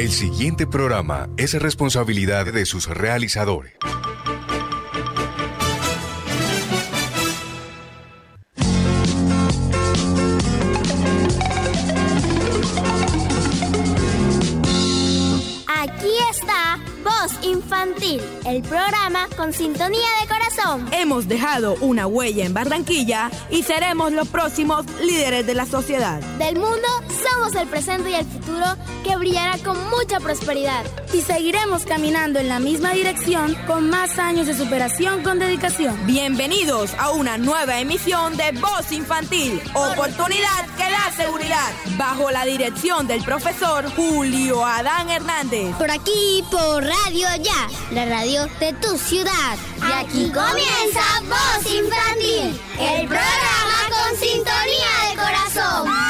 El siguiente programa es responsabilidad de sus realizadores. Aquí está Voz Infantil, el programa con sintonía de corazón. Hemos dejado una huella en Barranquilla y seremos los próximos líderes de la sociedad. Del mundo somos el presente y el futuro que brillará con mucha prosperidad. Y seguiremos caminando en la misma dirección con más años de superación con dedicación. Bienvenidos a una nueva emisión de Voz Infantil, oportunidad que da seguridad, bajo la dirección del profesor Julio Adán Hernández. Por aquí, por Radio Ya, la radio de tu ciudad. Y aquí comienza Voz Infantil, el programa con sintonía de corazón.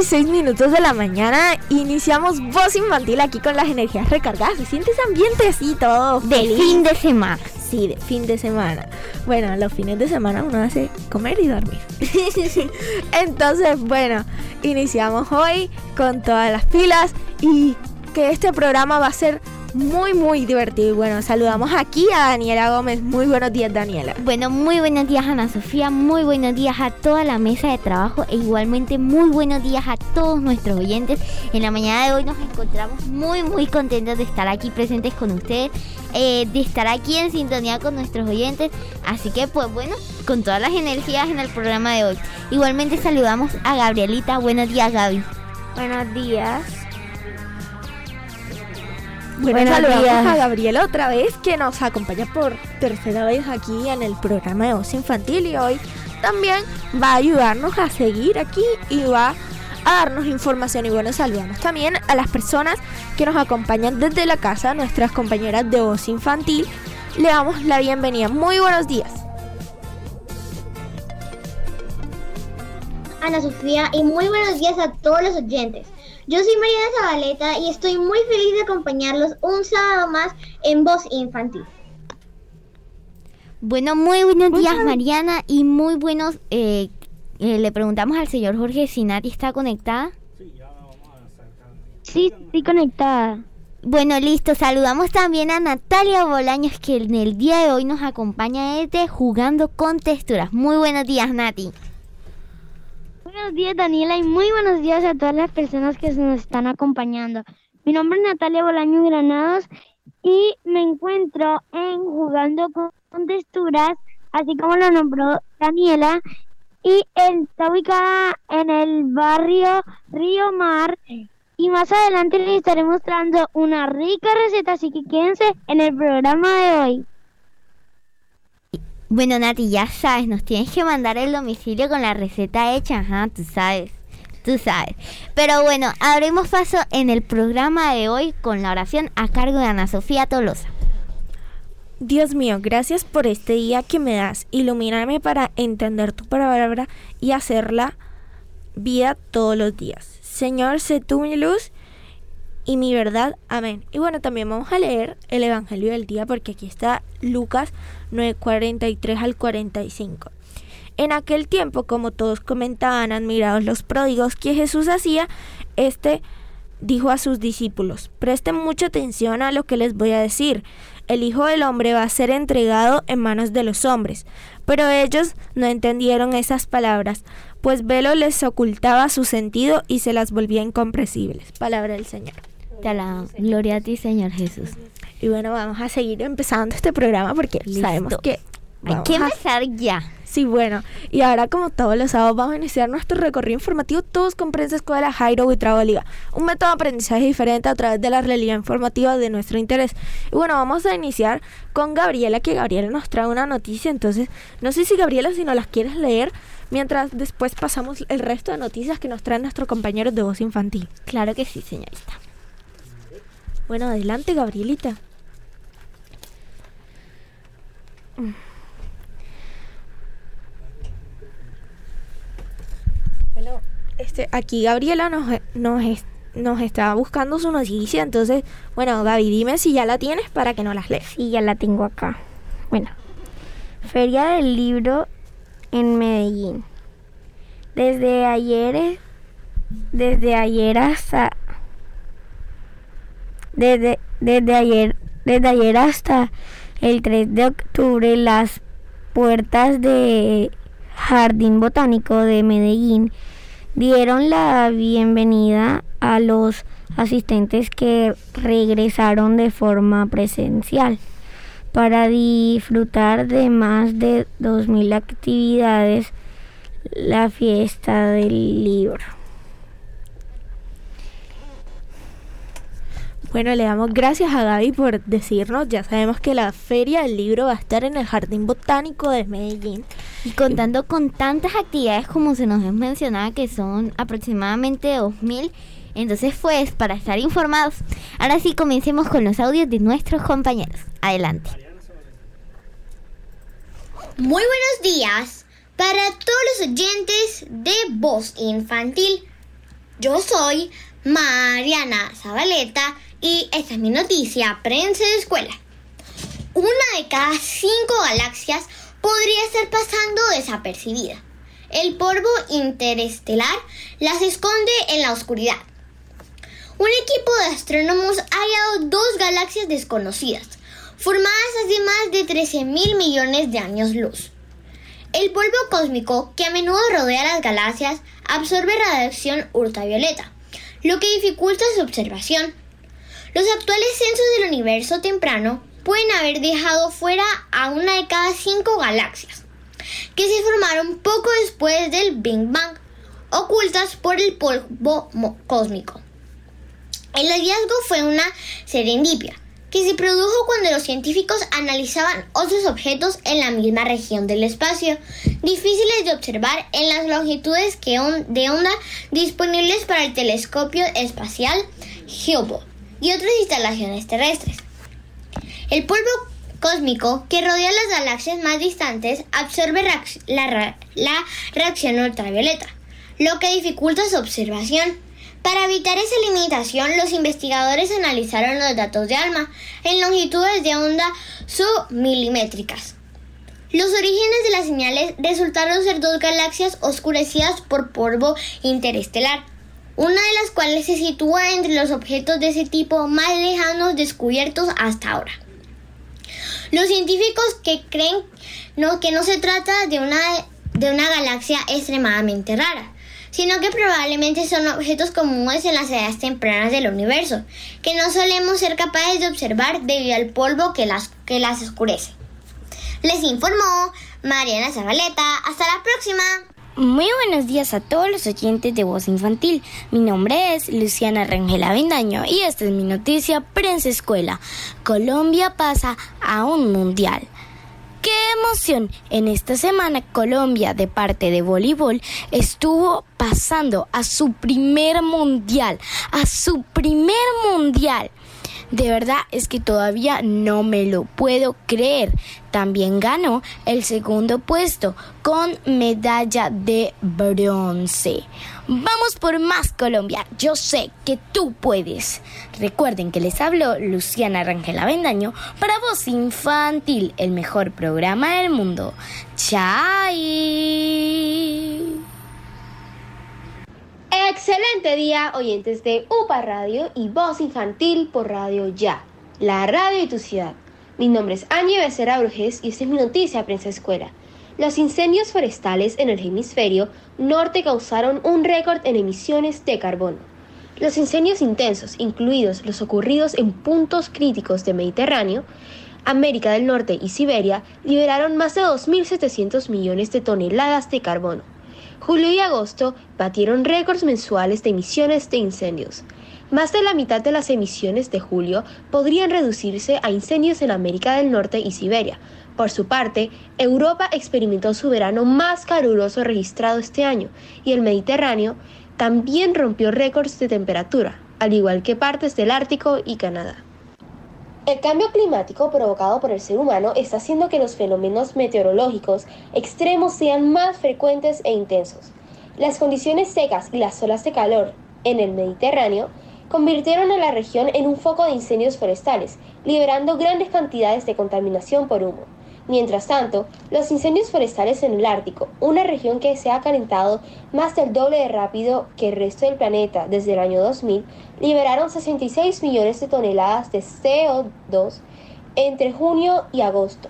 Dieciséis minutos de la mañana iniciamos voz infantil aquí con las energías recargadas. Se siente ese ambiente así todo De feliz. fin de semana. Sí, de fin de semana. Bueno, los fines de semana uno hace comer y dormir. Entonces, bueno, iniciamos hoy con todas las pilas y que este programa va a ser muy, muy divertido. Y bueno, saludamos aquí a Daniela Gómez. Muy buenos días, Daniela. Bueno, muy buenos días Ana Sofía, muy buenos días a toda la mesa de trabajo e igualmente muy buenos días a todos nuestros oyentes. En la mañana de hoy nos encontramos muy muy contentos de estar aquí presentes con ustedes, eh, de estar aquí en sintonía con nuestros oyentes. Así que pues bueno, con todas las energías en el programa de hoy. Igualmente saludamos a Gabrielita. Buenos días Gaby. Buenos días. Bueno, Buenos saludamos días. a Gabriel otra vez que nos acompaña por tercera vez aquí en el programa de voz infantil y hoy también va a ayudarnos a seguir aquí y va a darnos información y bueno, saludamos también a las personas que nos acompañan desde la casa, nuestras compañeras de voz infantil. Le damos la bienvenida. Muy buenos días. Ana Sofía y muy buenos días a todos los oyentes. Yo soy Mariana Zabaleta y estoy muy feliz de acompañarlos un sábado más en Voz Infantil. Bueno, muy buenos días Mariana y muy buenos... eh, eh, le preguntamos al señor Jorge si Nati está conectada. Sí, estoy conectada. Bueno, listo. Saludamos también a Natalia Bolaños que en el día de hoy nos acompaña desde Jugando con Texturas. Muy buenos días, Nati. Buenos días Daniela y muy buenos días a todas las personas que nos están acompañando. Mi nombre es Natalia Bolaño Granados y me encuentro en Jugando con Texturas, así como lo nombró Daniela, y está ubicada en el barrio Río Mar. Y más adelante les estaré mostrando una rica receta, así que quédense en el programa de hoy. Bueno, Nati, ya sabes, nos tienes que mandar el domicilio con la receta hecha, ajá, tú sabes. Tú sabes. Pero bueno, abrimos paso en el programa de hoy con la oración a cargo de Ana Sofía Tolosa. Dios mío, gracias por este día que me das. Ilumíname para entender tu palabra y hacerla vida todos los días. Señor, sé tú mi luz y mi verdad. Amén. Y bueno, también vamos a leer el Evangelio del día porque aquí está Lucas 9:43 al 45. En aquel tiempo, como todos comentaban admirados los pródigos que Jesús hacía, este dijo a sus discípulos, presten mucha atención a lo que les voy a decir. el Hijo del Hombre va a ser entregado en manos de los hombres. Pero ellos no entendieron esas palabras, pues velo les ocultaba su sentido y se las volvía incomprensibles. Palabra del Señor. Te gloria a ti, Señor Jesús. Y bueno, vamos a seguir empezando este programa porque sabemos que... Hay que empezar ya. Sí, bueno, y ahora como todos los sábados vamos a iniciar nuestro recorrido informativo todos con Prensa Escuela Jairo y Liga, un método de aprendizaje diferente a través de la realidad informativa de nuestro interés. Y bueno, vamos a iniciar con Gabriela, que Gabriela nos trae una noticia, entonces no sé si Gabriela si no las quieres leer, mientras después pasamos el resto de noticias que nos traen nuestros compañeros de voz infantil. Claro que sí, señorita. Bueno, adelante, Gabrielita. Bueno, este, aquí Gabriela nos, nos, nos está buscando su noticia, entonces, bueno, Gaby, dime si ya la tienes para que no las leas. Sí, ya la tengo acá. Bueno, Feria del Libro en Medellín. Desde ayer, desde ayer hasta, desde, desde ayer, desde ayer hasta el 3 de octubre, las puertas de Jardín Botánico de Medellín dieron la bienvenida a los asistentes que regresaron de forma presencial para disfrutar de más de 2.000 actividades la fiesta del libro. Bueno, le damos gracias a Gaby por decirnos, ya sabemos que la feria del libro va a estar en el Jardín Botánico de Medellín. Y contando con tantas actividades como se nos mencionaba, que son aproximadamente 2.000, entonces pues para estar informados, ahora sí comencemos con los audios de nuestros compañeros. Adelante. Muy buenos días para todos los oyentes de Voz Infantil. Yo soy Mariana Zabaleta y esta es mi noticia, prensa de escuela. Una de cada cinco galaxias podría estar pasando desapercibida. El polvo interestelar las esconde en la oscuridad. Un equipo de astrónomos ha hallado dos galaxias desconocidas, formadas hace más de 13 mil millones de años luz. El polvo cósmico, que a menudo rodea las galaxias, absorbe radiación ultravioleta, lo que dificulta su observación. Los actuales censos del universo temprano pueden haber dejado fuera a una de cada cinco galaxias, que se formaron poco después del Big Bang, ocultas por el polvo cósmico. El hallazgo fue una serendipia, que se produjo cuando los científicos analizaban otros objetos en la misma región del espacio, difíciles de observar en las longitudes de onda disponibles para el telescopio espacial Hubble y otras instalaciones terrestres. El polvo cósmico que rodea las galaxias más distantes absorbe la, reacción ultravioleta, lo que dificulta su observación. Para evitar esa limitación, los investigadores analizaron los datos de ALMA en longitudes de onda submilimétricas. Los orígenes de las señales resultaron ser dos galaxias oscurecidas por polvo interestelar, una de las cuales se sitúa entre los objetos de ese tipo más lejanos descubiertos hasta ahora. Los científicos que creen que no se trata de una, de una galaxia extremadamente rara, sino que probablemente son objetos comunes en las edades tempranas del universo, que no solemos ser capaces de observar debido al polvo que las, que las oscurece. Les informó Mariana Zabaleta. Hasta la próxima. Muy buenos días a todos los oyentes de Voz Infantil. Mi nombre es Luciana Rangel Avendaño y esta es mi noticia Prensa Escuela. Colombia pasa a un mundial. ¡Qué emoción! En esta semana Colombia de parte de voleibol estuvo pasando a su primer mundial, a su primer mundial. De verdad es que todavía no me lo puedo creer. También ganó el segundo puesto con medalla de bronce. Vamos por más Colombia. Yo sé que tú puedes. Recuerden que les habló Luciana Rangel Avendaño para Voz Infantil, el mejor programa del mundo. ¡Chai! Excelente día, oyentes de UPA Radio y Voz Infantil por Radio Ya, la radio de tu ciudad. Mi nombre es Angie Becerra Brujes y esta es mi noticia Prensa Escuela. Los incendios forestales en el hemisferio norte causaron un récord en emisiones de carbono. Los incendios intensos, incluidos los ocurridos en puntos críticos del Mediterráneo, América del Norte y Siberia, liberaron más de 2.700 millones de toneladas de carbono. Julio y agosto batieron récords mensuales de emisiones de incendios. Más de la mitad de las emisiones de julio podrían reducirse a incendios en América del Norte y Siberia. Por su parte, Europa experimentó su verano más caluroso registrado este año y el Mediterráneo también rompió récords de temperatura, al igual que partes del Ártico y Canadá. El cambio climático provocado por el ser humano está haciendo que los fenómenos meteorológicos extremos sean más frecuentes e intensos. Las condiciones secas y las olas de calor en el Mediterráneo convirtieron a la región en un foco de incendios forestales, liberando grandes cantidades de contaminación por humo. Mientras tanto, los incendios forestales en el Ártico, una región que se ha calentado más del doble de rápido que el resto del planeta desde el año 2000, liberaron 66 millones de toneladas de CO2 entre junio y agosto,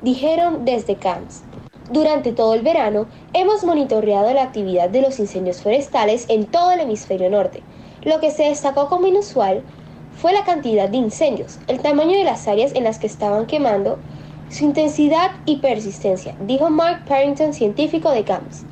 dijeron desde Cannes. Durante todo el verano, hemos monitoreado la actividad de los incendios forestales en todo el hemisferio norte, lo que se destacó como inusual fue la cantidad de incendios, el tamaño de las áreas en las que estaban quemando, su intensidad y persistencia, dijo Mark Parrington, científico de CAMS.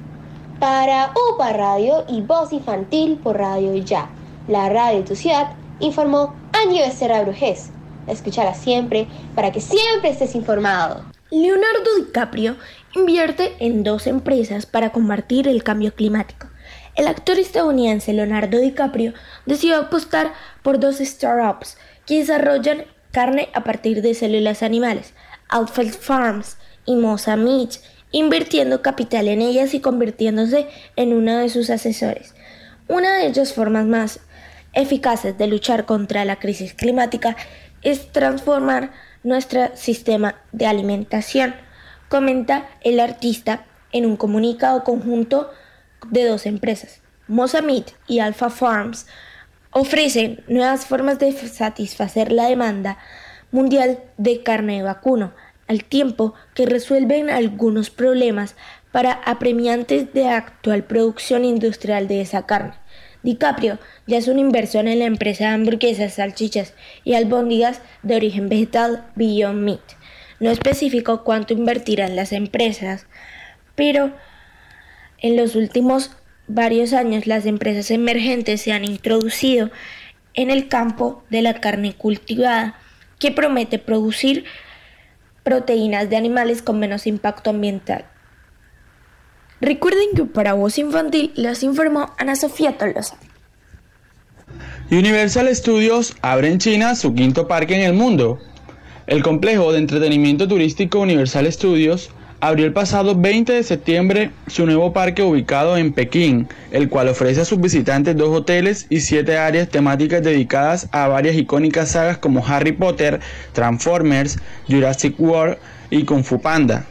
Para UPA Radio y Voz Infantil por Radio Ya, la radio de tu ciudad, informó Angie Becerra Brujés. Escúchala siempre para que siempre estés informado. Leonardo DiCaprio invierte en dos empresas para combatir el cambio climático. El actor estadounidense Leonardo DiCaprio decidió apostar por dos startups que desarrollan carne a partir de células animales, Alfred Farms y Mosa Meat, invirtiendo capital en ellas y convirtiéndose en uno de sus asesores. Una de ellas formas más eficaces de luchar contra la crisis climática es transformar nuestro sistema de alimentación, comenta el artista en un comunicado conjunto de dos empresas, Meat y Alpha Farms, ofrecen nuevas formas de satisfacer la demanda mundial de carne de vacuno, al tiempo que resuelven algunos problemas para apremiantes de actual producción industrial de esa carne. DiCaprio ya es una inversión en la empresa de hamburguesas, salchichas y albóndigas de origen vegetal Beyond Meat. No especificó cuánto invertirán las empresas, pero en los últimos varios años las empresas emergentes se han introducido en el campo de la carne cultivada, que promete producir proteínas de animales con menos impacto ambiental. Recuerden que para Voz Infantil les informó Ana Sofía Tolosa. Universal Studios abre en China su quinto parque en el mundo. El complejo de entretenimiento turístico Universal Studios abrió el pasado 20 de septiembre su nuevo parque ubicado en Pekín, el cual ofrece a sus visitantes dos hoteles y siete áreas temáticas dedicadas a varias icónicas sagas como Harry Potter, Transformers, Jurassic World y Kung Fu Panda.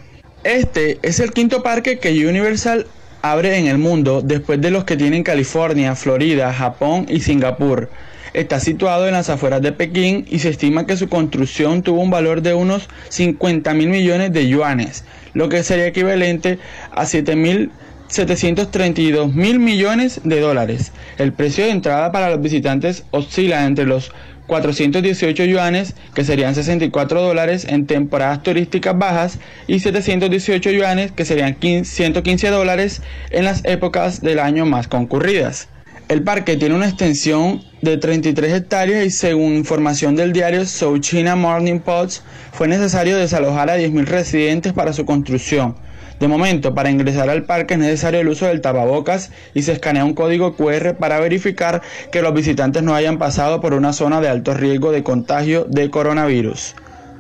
Este es el quinto parque que Universal abre en el mundo después de los que tienen California, Florida, Japón y Singapur. Está situado en las afueras de Pekín y se estima que su construcción tuvo un valor de unos 50 mil millones de yuanes, lo que sería equivalente a 7.732 mil millones de dólares. El precio de entrada para los visitantes oscila entre los 418 yuanes, que serían 64 dólares en temporadas turísticas bajas, y 718 yuanes, que serían 115 dólares en las épocas del año más concurridas. El parque tiene una extensión de 33 hectáreas y según información del diario South China Morning Post, fue necesario desalojar a 10.000 residentes para su construcción. De momento, para ingresar al parque es necesario el uso del tapabocas y se escanea un código QR para verificar que los visitantes no hayan pasado por una zona de alto riesgo de contagio de coronavirus.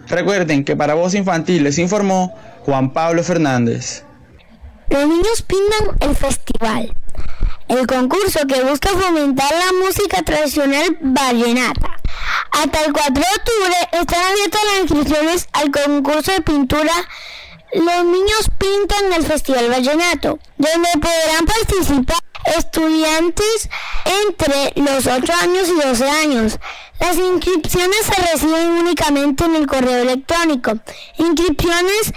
Recuerden que para Voz Infantil les informó Juan Pablo Fernández. Los niños pintan el festival el concurso que busca fomentar la música tradicional vallenata. Hasta el 4 de octubre están abiertas las inscripciones al concurso de pintura Los niños pintan el Festival Vallenato, donde podrán participar estudiantes entre los 8 años y 12 años. Las inscripciones se reciben únicamente en el correo electrónico. Inscripciones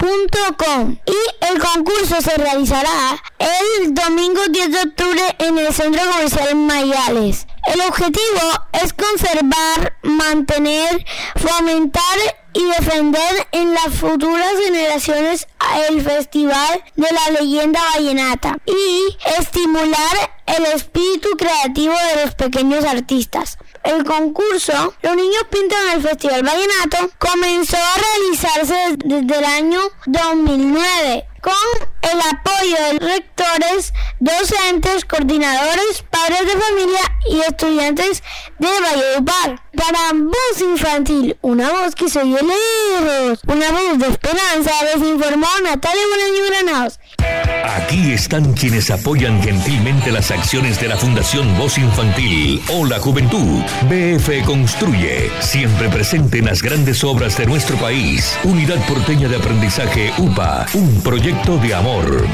gmail.com y el concurso se realizará el domingo 10 de octubre en el Centro Comercial Mayales. El objetivo es conservar, mantener, fomentar y defender en las futuras generaciones el Festival de la Leyenda Vallenata y estimular el espíritu creativo de los pequeños artistas. El concurso Los Niños Pintan el Festival Vallenato comenzó a realizarse desde el año 2009 con el apoyo de rectores, docentes, coordinadores, padres de familia y estudiantes de Valledupar. Para Voz Infantil, una voz que se oye lejos, una voz de esperanza, les informó Natalia Bolaño Granados. Aquí están quienes apoyan gentilmente las acciones de la Fundación Voz Infantil o la Juventud. BF Construye, siempre presente en las grandes obras de nuestro país. Unidad Porteña de Aprendizaje UPA, un proyecto de amor.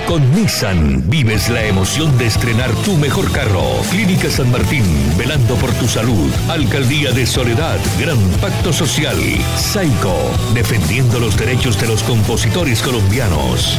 Con Nissan, vives la emoción de estrenar tu mejor carro. Clínica San Martín, velando por tu salud. Alcaldía de Soledad, Gran Pacto Social. Saico, defendiendo los derechos de los compositores colombianos.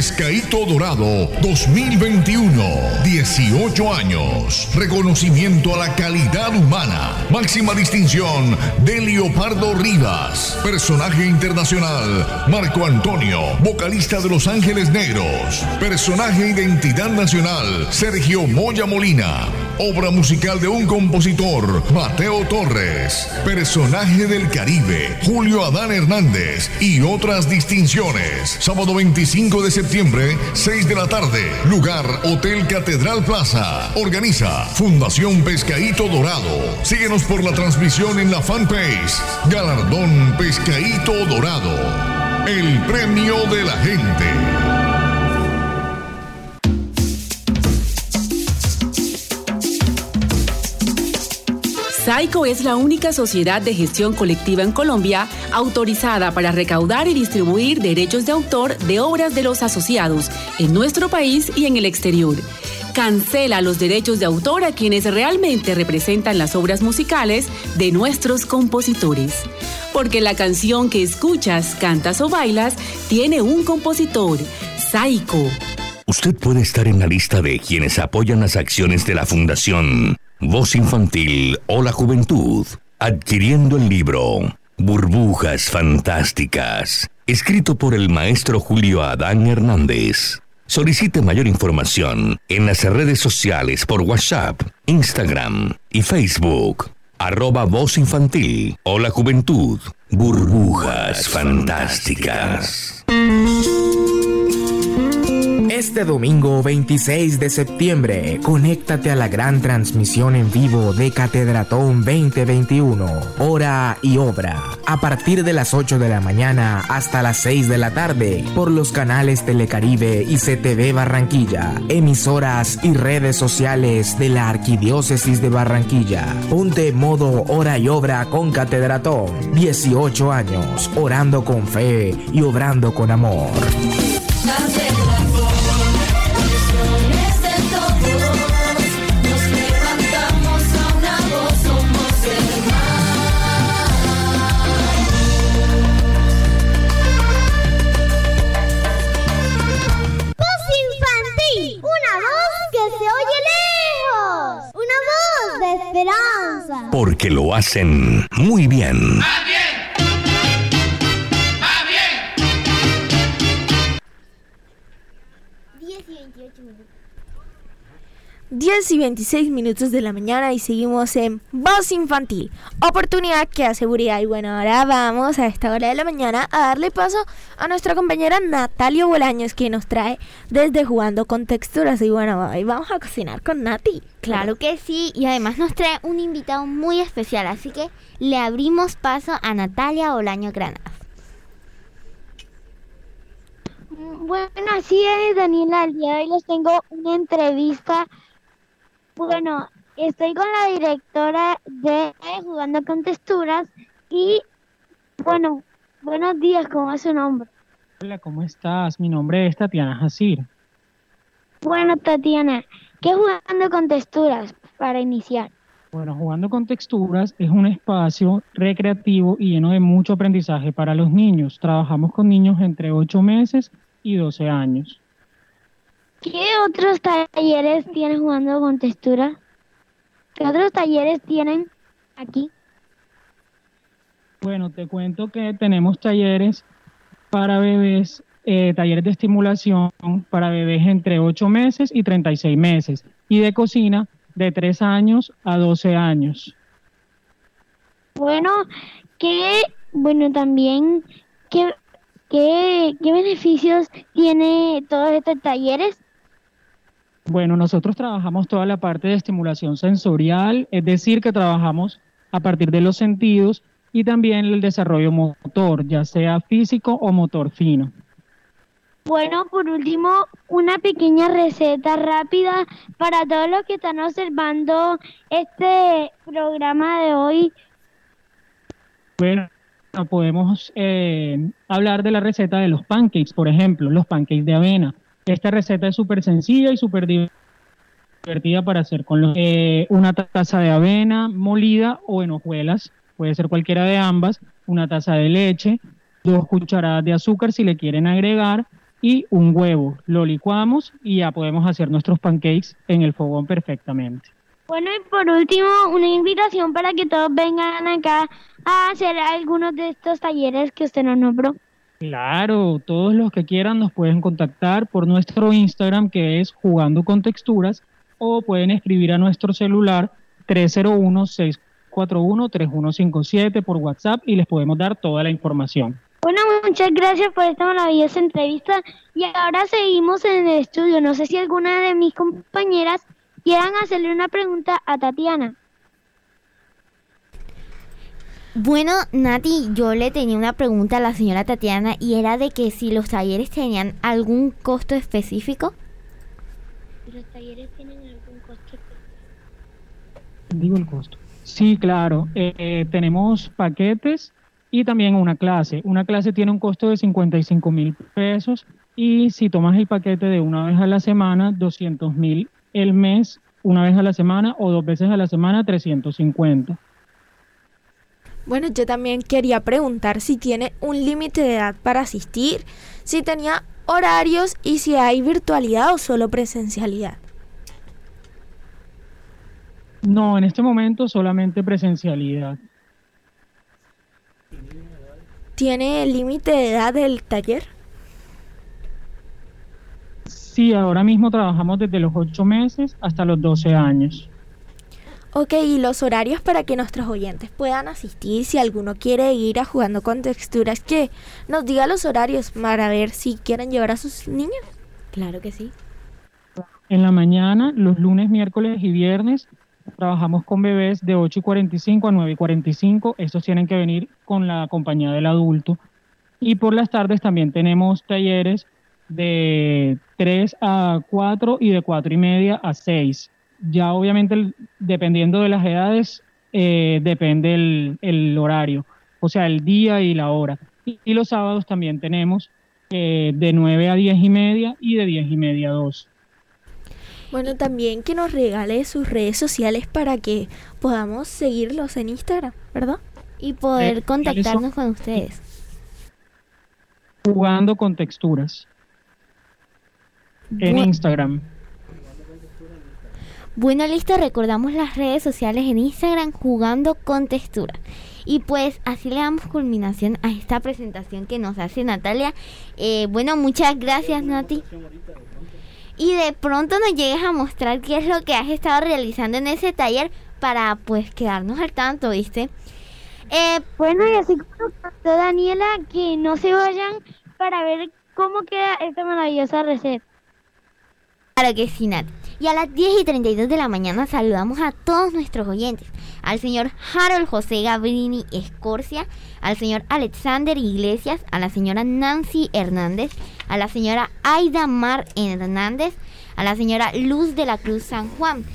Pescadito Dorado 2021. 18 años. Reconocimiento a la calidad humana. Máxima distinción de Leopardo Rivas. Personaje internacional Marco Antonio, vocalista de Los Ángeles Negros. Personaje identidad nacional Sergio Moya Molina. Obra musical de un compositor, Mateo Torres, personaje del Caribe, Julio Adán Hernández y otras distinciones. Sábado 25 de septiembre, 6 de la tarde, lugar Hotel Catedral Plaza. Organiza Fundación Pescadito Dorado. Síguenos por la transmisión en la fanpage Galardón Pescadito Dorado. El premio de la gente. SAICO es la única sociedad de gestión colectiva en Colombia autorizada para recaudar y distribuir derechos de autor de obras de los asociados en nuestro país y en el exterior. Cancela los derechos de autor a quienes realmente representan las obras musicales de nuestros compositores. Porque la canción que escuchas, cantas o bailas tiene un compositor, SAICO. Usted puede estar en la lista de quienes apoyan las acciones de la Fundación Voz Infantil o la Juventud, adquiriendo el libro Burbujas Fantásticas, escrito por el maestro Julio Adán Hernández. Solicite mayor información en las redes sociales por WhatsApp, Instagram y Facebook. Arroba Voz Infantil o la Juventud. Burbujas Fantásticas. Este domingo 26 de septiembre, conéctate a la gran transmisión en vivo de Catedratón 2021, hora y obra, a partir de las 8 de la mañana hasta las 6 de la tarde, por los canales Telecaribe y CTV Barranquilla, emisoras y redes sociales de la Arquidiócesis de Barranquilla. Ponte modo hora y obra con Catedratón, 18 años, orando con fe y obrando con amor. Porque lo hacen muy bien. 10 y 26 minutos de la mañana y seguimos en Voz Infantil, oportunidad que da seguridad. Y bueno, ahora vamos a esta hora de la mañana a darle paso a nuestra compañera Natalia Bolaños que nos trae desde Jugando con Texturas. Y bueno, ahí vamos a cocinar con Nati. Claro que sí, y además nos trae un invitado muy especial, así que le abrimos paso a Natalia Bolaño Granados. Bueno, así es, Daniela. El día de hoy les tengo una entrevista. Bueno, estoy con la directora de Jugando con Texturas y, bueno, buenos días, ¿cómo es su nombre? Hola, ¿cómo estás? Mi nombre es Tatiana Jacir. Bueno, Tatiana, ¿qué es Jugando con Texturas para iniciar? Bueno, Jugando con Texturas es un espacio recreativo y lleno de mucho aprendizaje para los niños. Trabajamos con niños entre 8 meses y 12 años. ¿Qué otros talleres tienen Jugando con Texturas? ¿Qué otros talleres tienen aquí? Bueno, te cuento que tenemos talleres para bebés, eh, talleres de estimulación para bebés entre 8 meses y 36 meses y de cocina de 3 años a 12 años. Bueno, ¿qué, bueno, también, qué, qué, qué beneficios tiene todos estos talleres? Bueno, nosotros trabajamos toda la parte de estimulación sensorial, es decir, que trabajamos a partir de los sentidos y también el desarrollo motor, ya sea físico o motor fino. Bueno, por último, una pequeña receta rápida para todos los que están observando este programa de hoy. Bueno, podemos eh, hablar de la receta de los pancakes, por ejemplo, los pancakes de avena. Esta receta es súper sencilla y súper divertida para hacer con los, eh, una taza de avena molida o en hojuelas, puede ser cualquiera de ambas, una taza de leche, dos cucharadas de azúcar si le quieren agregar y un huevo. Lo licuamos y ya podemos hacer nuestros pancakes en el fogón perfectamente. Bueno, y por último, una invitación para que todos vengan acá a hacer algunos de estos talleres que usted nos nombró. Claro, todos los que quieran nos pueden contactar por nuestro Instagram que es Jugando con Texturas o pueden escribir a nuestro celular 301-641-3157 por WhatsApp y les podemos dar toda la información. Bueno, muchas gracias por esta maravillosa entrevista y ahora seguimos en el estudio. No sé si alguna de mis compañeras quieran hacerle una pregunta a Tatiana. Bueno, Nati, yo le tenía una pregunta a la señora Tatiana y era de que si los talleres tenían algún costo específico. ¿Los talleres tienen algún costo Digo el costo. Sí, claro. Eh, eh, tenemos paquetes y también una clase. Una clase tiene un costo de 55 mil pesos y si tomas el paquete de una vez a la semana, 200 mil el mes, una vez a la semana o dos veces a la semana, 350. Bueno, yo también quería preguntar si tiene un límite de edad para asistir, si tenía horarios y si hay virtualidad o solo presencialidad. No, en este momento solamente presencialidad. ¿Tiene el límite de edad del taller? Sí, ahora mismo trabajamos desde los 8 meses hasta los 12 años. Ok, y los horarios para que nuestros oyentes puedan asistir, si alguno quiere ir a jugando con texturas, que nos diga los horarios para ver si quieren llevar a sus niños. Claro que sí. En la mañana, los lunes, miércoles y viernes, trabajamos con bebés de 8 y 45 a 9 y 45. Estos tienen que venir con la compañía del adulto. Y por las tardes también tenemos talleres de 3 a 4 y de 4 y media a 6 ya obviamente dependiendo de las edades, eh, depende el, el, horario, o sea, el día y la hora. Y, los sábados también tenemos eh, de 9 a 10 y media y de 10 y media a 2. Bueno, también que nos regale sus redes sociales para que podamos seguirlos en Instagram, ¿verdad? Y poder Eh, contactarnos con ustedes. Jugando con texturas en Bu- Instagram. Bueno, listo, recordamos las redes sociales en Instagram jugando con textura. Y pues así le damos culminación a esta presentación que nos hace Natalia. Eh, bueno, muchas gracias Nati. Y de pronto nos llegues a mostrar qué es lo que has estado realizando en ese taller para pues quedarnos al tanto, ¿viste? Eh, bueno, y así como contó Daniela, que no se vayan para ver cómo queda esta maravillosa receta. Claro que sí, Nat. Y a las 10 y 32 de la mañana saludamos a todos nuestros oyentes. Al señor Harold José Gabrini Escorcia, al señor Alexander Iglesias, a la señora Nancy Hernández, a la señora Aida Mar Hernández, a la señora Luz de la Cruz San Juan,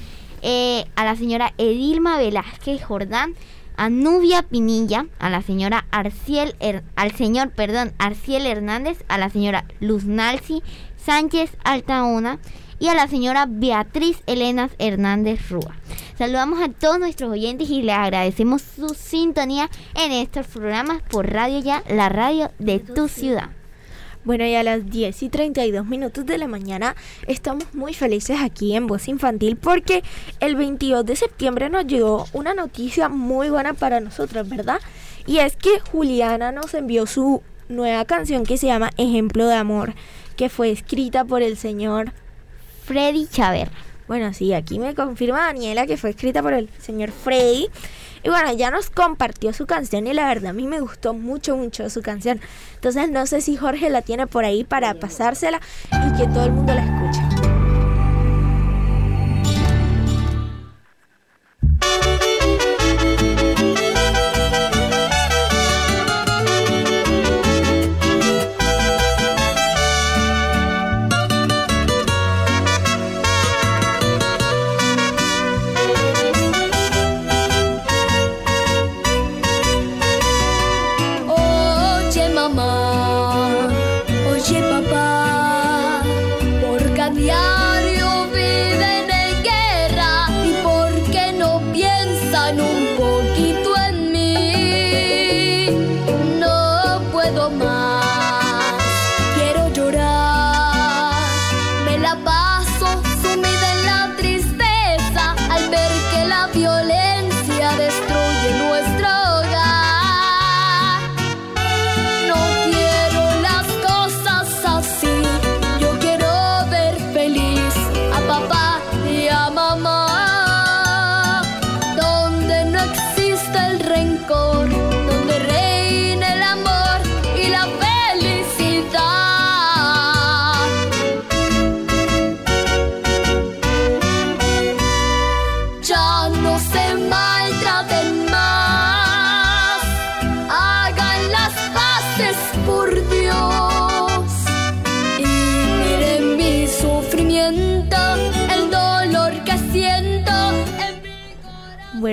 eh, a la señora Edilma Velázquez Jordán, a Nubia Pinilla, a la señora Arciel, al señor, perdón, Arciel Hernández, a la señora Luz Nalci Sánchez Altaona y a la señora Beatriz Elena Hernández Rúa. Saludamos a todos nuestros oyentes y les agradecemos su sintonía en estos programas por Radio Ya, la radio de tu ciudad. Bueno, y a las 10 y 32 minutos de la mañana estamos muy felices aquí en Voz Infantil porque el 22 de septiembre nos llegó una noticia muy buena para nosotros, ¿verdad? Y es que Juliana nos envió su nueva canción que se llama Ejemplo de Amor, que fue escrita por el señor Freddy Chaver. Bueno, sí, aquí me confirma Daniela que fue escrita por el señor Freddy. Y bueno, ya nos compartió su canción y la verdad a mí me gustó mucho, mucho su canción. Entonces no sé si Jorge la tiene por ahí para pasársela y que todo el mundo la escuche.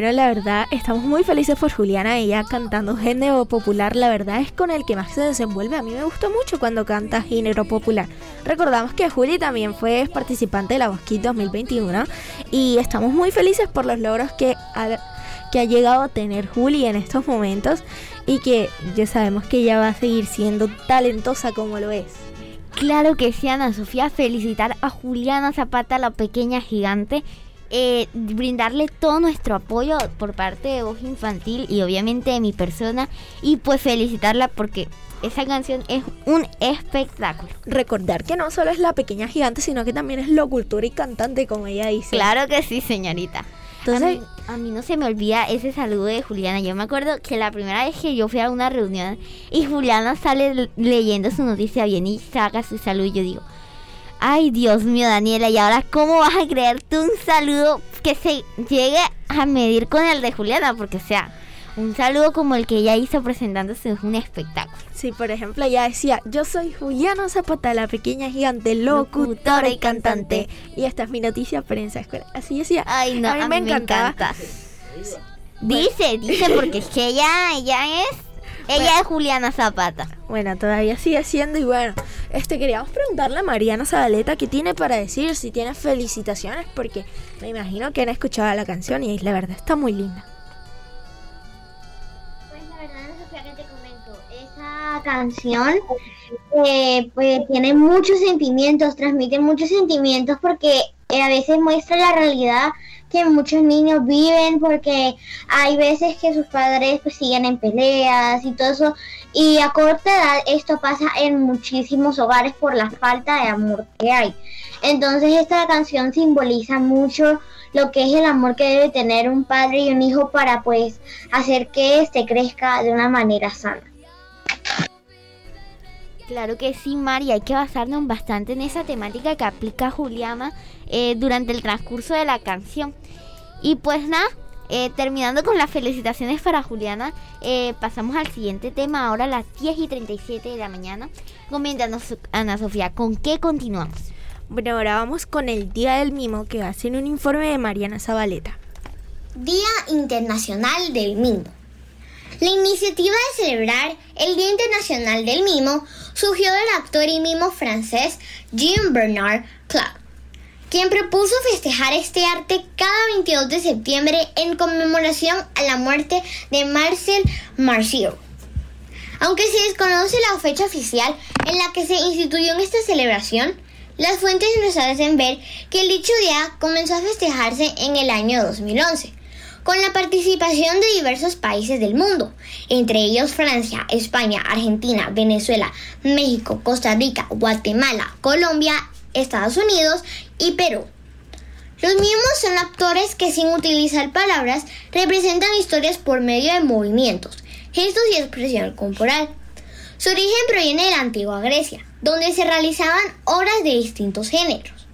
Bueno, la verdad, estamos muy felices por Juliana, ella cantando género popular, la verdad es con el que más se desenvuelve. A mí me gustó mucho cuando canta género popular. Recordamos que Juli también fue participante de la Bosquit 2021 y estamos muy felices por los logros que ha, que ha llegado a tener Juli en estos momentos y que ya sabemos que ella va a seguir siendo talentosa como lo es. Claro que sí, Ana Sofía, felicitar a Juliana Zapata, la pequeña gigante, eh, brindarle todo nuestro apoyo por parte de Voz Infantil y obviamente de mi persona y pues felicitarla porque esa canción es un espectáculo. Recordar que no solo es la pequeña gigante, sino que también es locutora y cantante, como ella dice. Claro que sí, señorita. Entonces, a mí, no se me olvida ese saludo de Juliana. Yo me acuerdo que la primera vez que yo fui a una reunión y Juliana sale leyendo su noticia bien y saca su saludo y yo digo, Ay, Dios mío, Daniela, ¿y ahora cómo vas a creerte un saludo que se llegue a medir con el de Juliana? Porque, o sea, un saludo como el que ella hizo presentándose es un espectáculo. Sí, por ejemplo, ella decía, yo soy Juliana Zapata, la pequeña gigante, locutora y cantante. Y esta es mi noticia prensa escuela. Así decía. Ay, no, a mí, me, encanta. Dice, dice, porque es que ella, ella es ella es Juliana Zapata. Bueno, todavía sigue siendo y bueno, este queríamos preguntarle a Mariana Zabaleta qué tiene para decir, si tiene felicitaciones, porque me imagino que han escuchado la canción y la verdad está muy linda. Pues la verdad, Sofía, que te comento, esa canción eh, pues tiene muchos sentimientos, transmite muchos sentimientos porque a veces muestra la realidad que muchos niños viven porque hay veces que sus padres pues siguen en peleas y todo eso y a corta edad esto pasa en muchísimos hogares por la falta de amor que hay. Entonces esta canción simboliza mucho lo que es el amor que debe tener un padre y un hijo para pues hacer que éste crezca de una manera sana. Claro que sí, Mari, hay que basarnos bastante en esa temática que aplica Juliana eh, durante el transcurso de la canción. Y pues nada, eh, terminando con las felicitaciones para Juliana, eh, pasamos al siguiente tema ahora a las 10 y 37 de la mañana. Coméntanos, Ana Sofía, ¿con qué continuamos? Bueno, ahora vamos con el Día del Mimo que va a ser un informe de Mariana Zabaleta. Día Internacional del Mimo. La iniciativa de celebrar el Día Internacional del Mimo surgió del actor y mimo francés Jean Bernard Clark, quien propuso festejar este arte cada 22 de septiembre en conmemoración a la muerte de Marcel Marceau. Aunque se desconoce la fecha oficial en la que se instituyó esta celebración, las fuentes nos hacen ver que el dicho día comenzó a festejarse en el año 2011 con la participación de diversos países del mundo, entre ellos Francia, España, Argentina, Venezuela, México, Costa Rica, Guatemala, Colombia, Estados Unidos y Perú. Los mismos son actores que sin utilizar palabras representan historias por medio de movimientos, gestos y expresión corporal. Su origen proviene de la antigua Grecia, donde se realizaban obras de distintos géneros.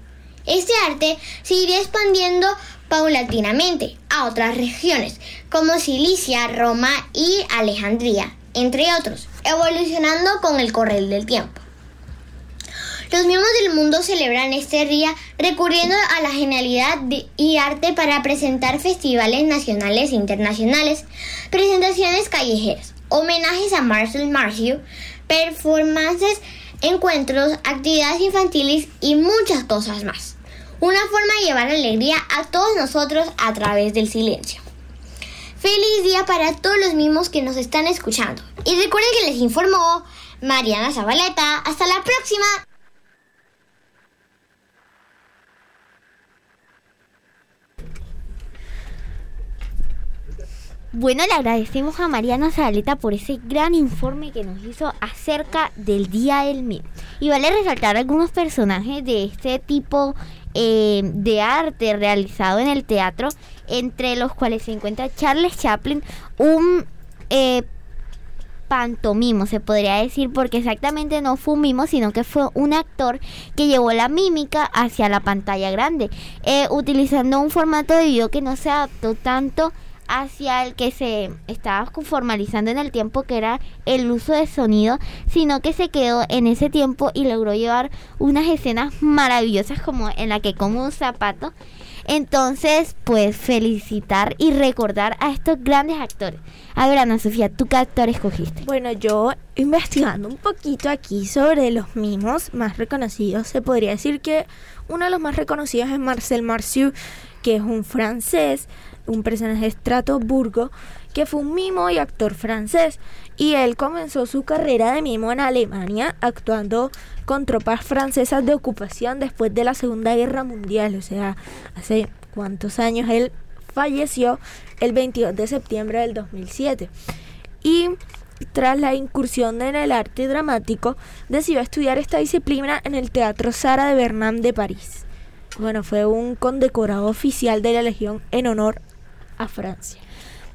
Este arte se iría expandiendo paulatinamente a otras regiones como Cilicia, Roma y Alejandría, entre otros, evolucionando con el correr del tiempo. Los miembros del mundo celebran este día recurriendo a la genialidad y arte para presentar festivales nacionales e internacionales, presentaciones callejeras, homenajes a Marcel Marceau, performances, encuentros, actividades infantiles y muchas cosas más una forma de llevar alegría a todos nosotros a través del silencio. Feliz día para todos los mismos que nos están escuchando. Y recuerden que les informó Mariana Zabaleta. Hasta la próxima. Bueno, le agradecemos a Mariana Zabaleta por ese gran informe que nos hizo acerca del Día del Mil. Y vale resaltar algunos personajes de este tipo eh, de arte realizado en el teatro, entre los cuales se encuentra Charles Chaplin, un eh, pantomimo, se podría decir, porque exactamente no fue un mimo, sino que fue un actor que llevó la mímica hacia la pantalla grande, eh, utilizando un formato de video que no se adaptó tanto hacia el que se estaba formalizando en el tiempo, que era el uso de sonido, sino que se quedó en ese tiempo y logró llevar unas escenas maravillosas como en la que como un zapato. Entonces, pues felicitar y recordar a estos grandes actores. A ver, Ana Sofía, ¿tú qué actor escogiste? Bueno, yo investigando un poquito aquí sobre los mimos más reconocidos, se podría decir que uno de los más reconocidos es Marcel Marceau, que es un francés, un personaje de Stratoburgo, que fue un mimo y actor francés. Y él comenzó su carrera de mimo en Alemania, actuando con tropas francesas de ocupación después de la Segunda Guerra Mundial. O sea, hace cuántos años él falleció el 22 de septiembre del 2007. Y tras la incursión en el arte dramático, decidió estudiar esta disciplina en el Teatro Sara de Bernam de París. Bueno, fue un condecorado oficial de la Legión en honor a Francia.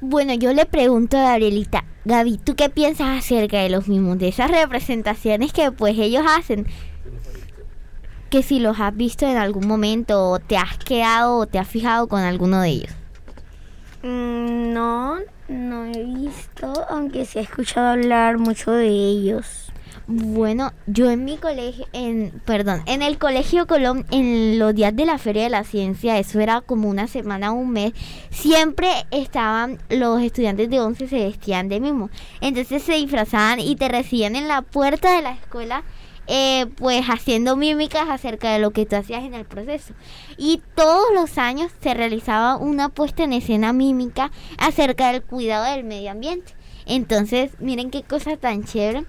Bueno, yo le pregunto a Gabrielita, Gaby, ¿tú qué piensas acerca de los mimos, de esas representaciones que pues ellos hacen? Que si los has visto en algún momento o te has quedado o te has fijado con alguno de ellos. Mm, no, no he visto, aunque sí he escuchado hablar mucho de ellos. Bueno, yo en mi colegio, en, perdón, en el colegio Colón, en los días de la Feria de la Ciencia, eso era como una semana o un mes, siempre estaban los estudiantes de 11 se vestían de mismo. Entonces se disfrazaban y te recibían en la puerta de la escuela. Eh, pues haciendo mímicas acerca de lo que tú hacías en el proceso. Y todos los años se realizaba una puesta en escena mímica acerca del cuidado del medio ambiente. Entonces, miren qué cosa tan chévere.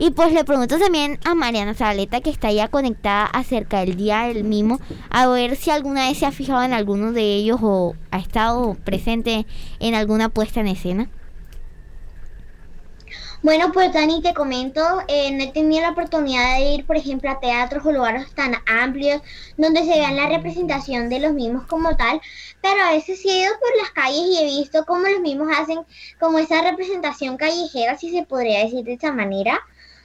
Y pues le pregunto también a Mariana Zabaleta, que está ya conectada acerca del Día del Mimo, a ver si alguna vez se ha fijado en alguno de ellos o ha estado presente en alguna puesta en escena. Bueno, pues Dani, te comento, eh, no he tenido la oportunidad de ir, por ejemplo, a teatros o lugares tan amplios donde se vean la representación de los mismos como tal, pero a veces sí he ido por las calles y he visto cómo los mismos hacen como esa representación callejera, si se podría decir de esa manera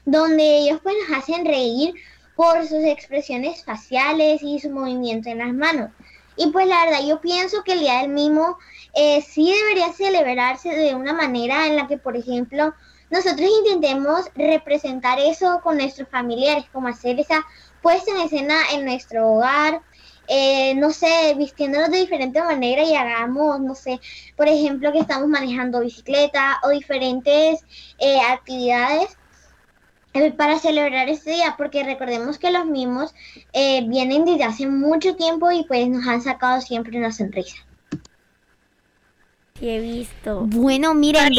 donde ellos pues nos hacen reír por sus expresiones faciales y su movimiento en las manos. Y pues la verdad yo pienso que el Día del Mimo eh, sí debería celebrarse de una manera en la que, por ejemplo, nosotros intentemos representar eso con nuestros familiares, como hacer esa puesta en escena en nuestro hogar, eh, no sé, vistiéndonos de diferente manera y hagamos, no sé, por ejemplo, que estamos manejando bicicleta o diferentes eh, actividades para celebrar este día, porque recordemos que los mimos eh, vienen desde hace mucho tiempo y pues nos han sacado siempre una sonrisa. Sí, he visto. Bueno, miren,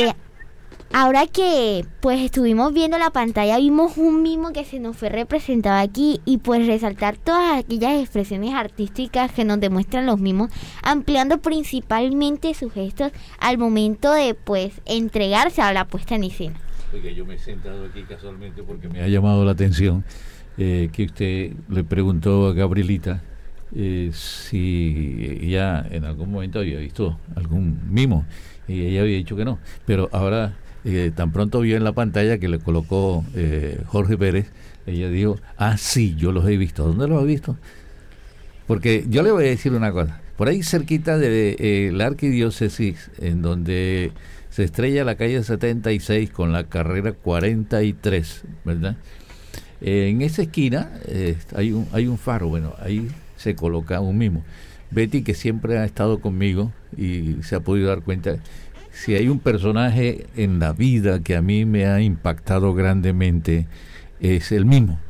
ahora que pues estuvimos viendo la pantalla, vimos un mimo que se nos fue representado aquí y pues resaltar todas aquellas expresiones artísticas que nos demuestran los mimos, ampliando principalmente sus gestos al momento de pues entregarse a la puesta en escena que yo me he sentado aquí casualmente porque me ha llamado la atención eh, que usted le preguntó a Gabrielita eh, si ella en algún momento había visto algún mimo y ella había dicho que no, pero ahora eh, tan pronto vio en la pantalla que le colocó Jorge Pérez, ella dijo, ah sí, yo los he visto, ¿dónde los ha visto? Porque yo le voy a decir una cosa, por ahí cerquita de la arquidiócesis, en donde se estrella la calle 76 con la carrera 43, ¿verdad? en esa esquina eh, hay, un, hay un faro, bueno, ahí se coloca un mismo. Betty, que siempre ha estado conmigo y se ha podido dar cuenta, si hay un personaje en la vida que a mí me ha impactado grandemente, es el mismo.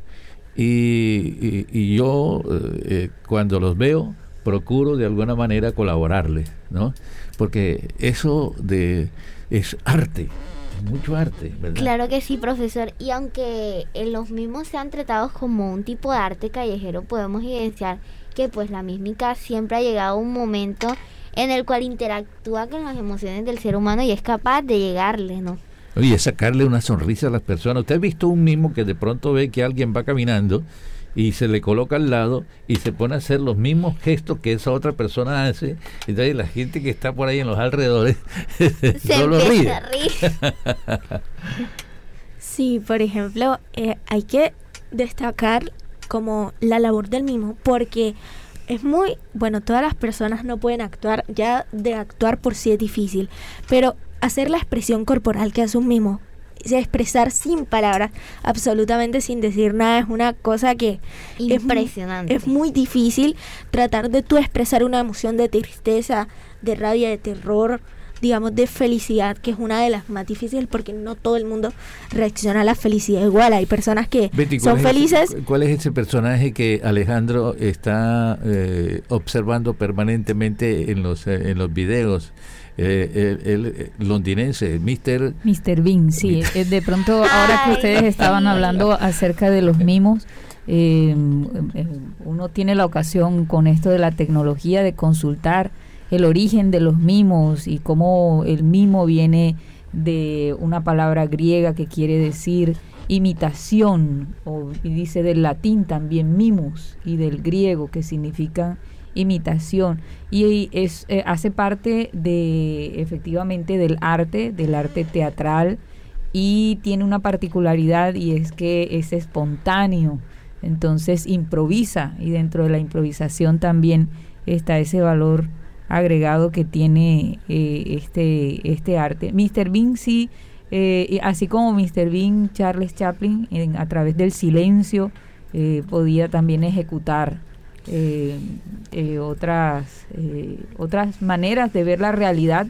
Y, yo, eh, eh, cuando los veo, procuro de alguna manera colaborarles, ¿no? Porque eso de es arte, mucho arte, ¿verdad? Claro que sí, profesor. Y aunque en los mismos sean tratados como un tipo de arte callejero, podemos evidenciar que pues la mímica siempre ha llegado a un momento en el cual interactúa con las emociones del ser humano y es capaz de llegarle, ¿no? Oye, sacarle una sonrisa a las personas. ¿Usted ha visto un mismo que de pronto ve que alguien va caminando y se le coloca al lado y se pone a hacer los mismos gestos que esa otra persona hace. Entonces la gente que está por ahí en los alrededores se lo ríe. sí, por ejemplo, eh, hay que destacar como la labor del mimo porque es muy, bueno, todas las personas no pueden actuar, ya de actuar por sí es difícil, pero hacer la expresión corporal que hace un mimo expresar sin palabras, absolutamente sin decir nada, es una cosa que es Impresionante. Es, muy difícil tratar de tú expresar una emoción de tristeza, de rabia, de terror, digamos de felicidad, que es una de las más difíciles porque no todo el mundo reacciona a la felicidad igual. Hay personas que Betty, son ¿cuál es ese- felices ¿Cuál es ese personaje que Alejandro está eh, observando permanentemente en los eh, en los videos? Eh, el, el, eh, londinense, Mr. Mr. Bean, sí. eh, De pronto, ahora que ustedes estaban hablando acerca de los mimos, eh, eh, uno tiene la ocasión con esto de la tecnología de consultar el origen de los mimos y cómo el mimo viene de una palabra griega que quiere decir imitación, o y dice del latín también mimus y del griego que significa imitación y es eh, hace parte de efectivamente del arte del arte teatral y tiene una particularidad y es que es espontáneo entonces improvisa y dentro de la improvisación también está ese valor agregado que tiene eh, este este arte Mr. Bean sí eh, así como Mr. Bean Charles Chaplin en- a través del silencio eh, podía también ejecutar eh, eh, otras eh, otras maneras de ver la realidad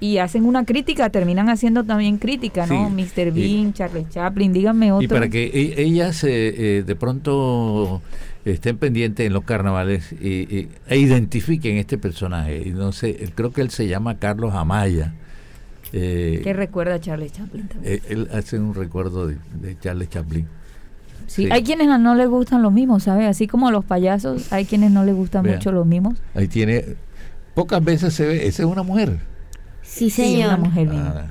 y hacen una crítica, terminan haciendo también crítica, ¿no? Sí, Mr. Bean, Charles Chaplin, díganme otro. Y para que e- ellas eh, de pronto estén pendientes en los carnavales y- y- e identifiquen este personaje. Y no sé, creo que él se llama Carlos Amaya. Eh, ¿Qué recuerda a Charles Chaplin también? él hace un recuerdo de, de Charles Chaplin. Sí, sí. hay quienes no les gustan los mismos, ¿sabes? Así como los payasos, hay quienes no les gustan mucho los mismos. Ahí tiene, pocas veces se ve, esa es una mujer. Sí, Sí, señor. una mujer misma. Ah,